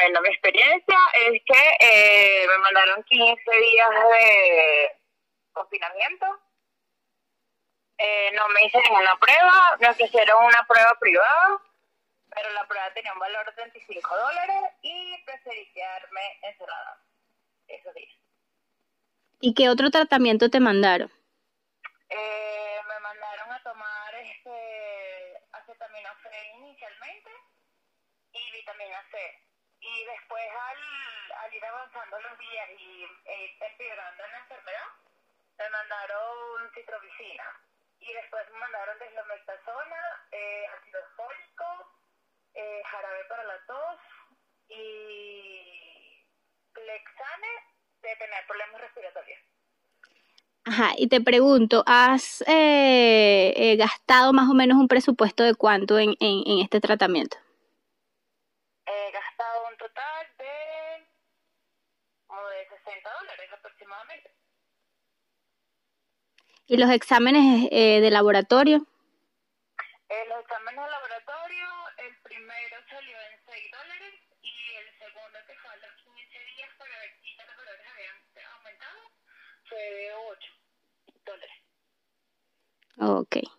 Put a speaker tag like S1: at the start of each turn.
S1: Bueno, mi experiencia es que eh, me mandaron 15 días de confinamiento. Eh, no me hice ninguna prueba, me ofrecieron una prueba privada, pero la prueba tenía un valor de 25 dólares y preferí quedarme encerrada esos días.
S2: ¿Y qué otro tratamiento te mandaron?
S1: Eh, me mandaron a tomar este acetaminofén inicialmente y vitamina C. Y después al, al ir avanzando los días y e ir empeorando en la enfermedad, me mandaron citromicina. Y después me mandaron deslomexazona, eh, ácido fólico, eh, jarabe para la tos y Plexane de tener problemas respiratorios.
S2: Ajá, y te pregunto, ¿has eh, eh, gastado más o menos un presupuesto de cuánto en, en este tratamiento?
S1: He gastado un total de como de 60 dólares aproximadamente.
S2: ¿Y los exámenes eh, de laboratorio?
S1: Eh, los exámenes de laboratorio, el primero salió en 6 dólares y el segundo que fue a los 15 días para ver si los valores habían aumentado fue de 8 dólares.
S2: Ok.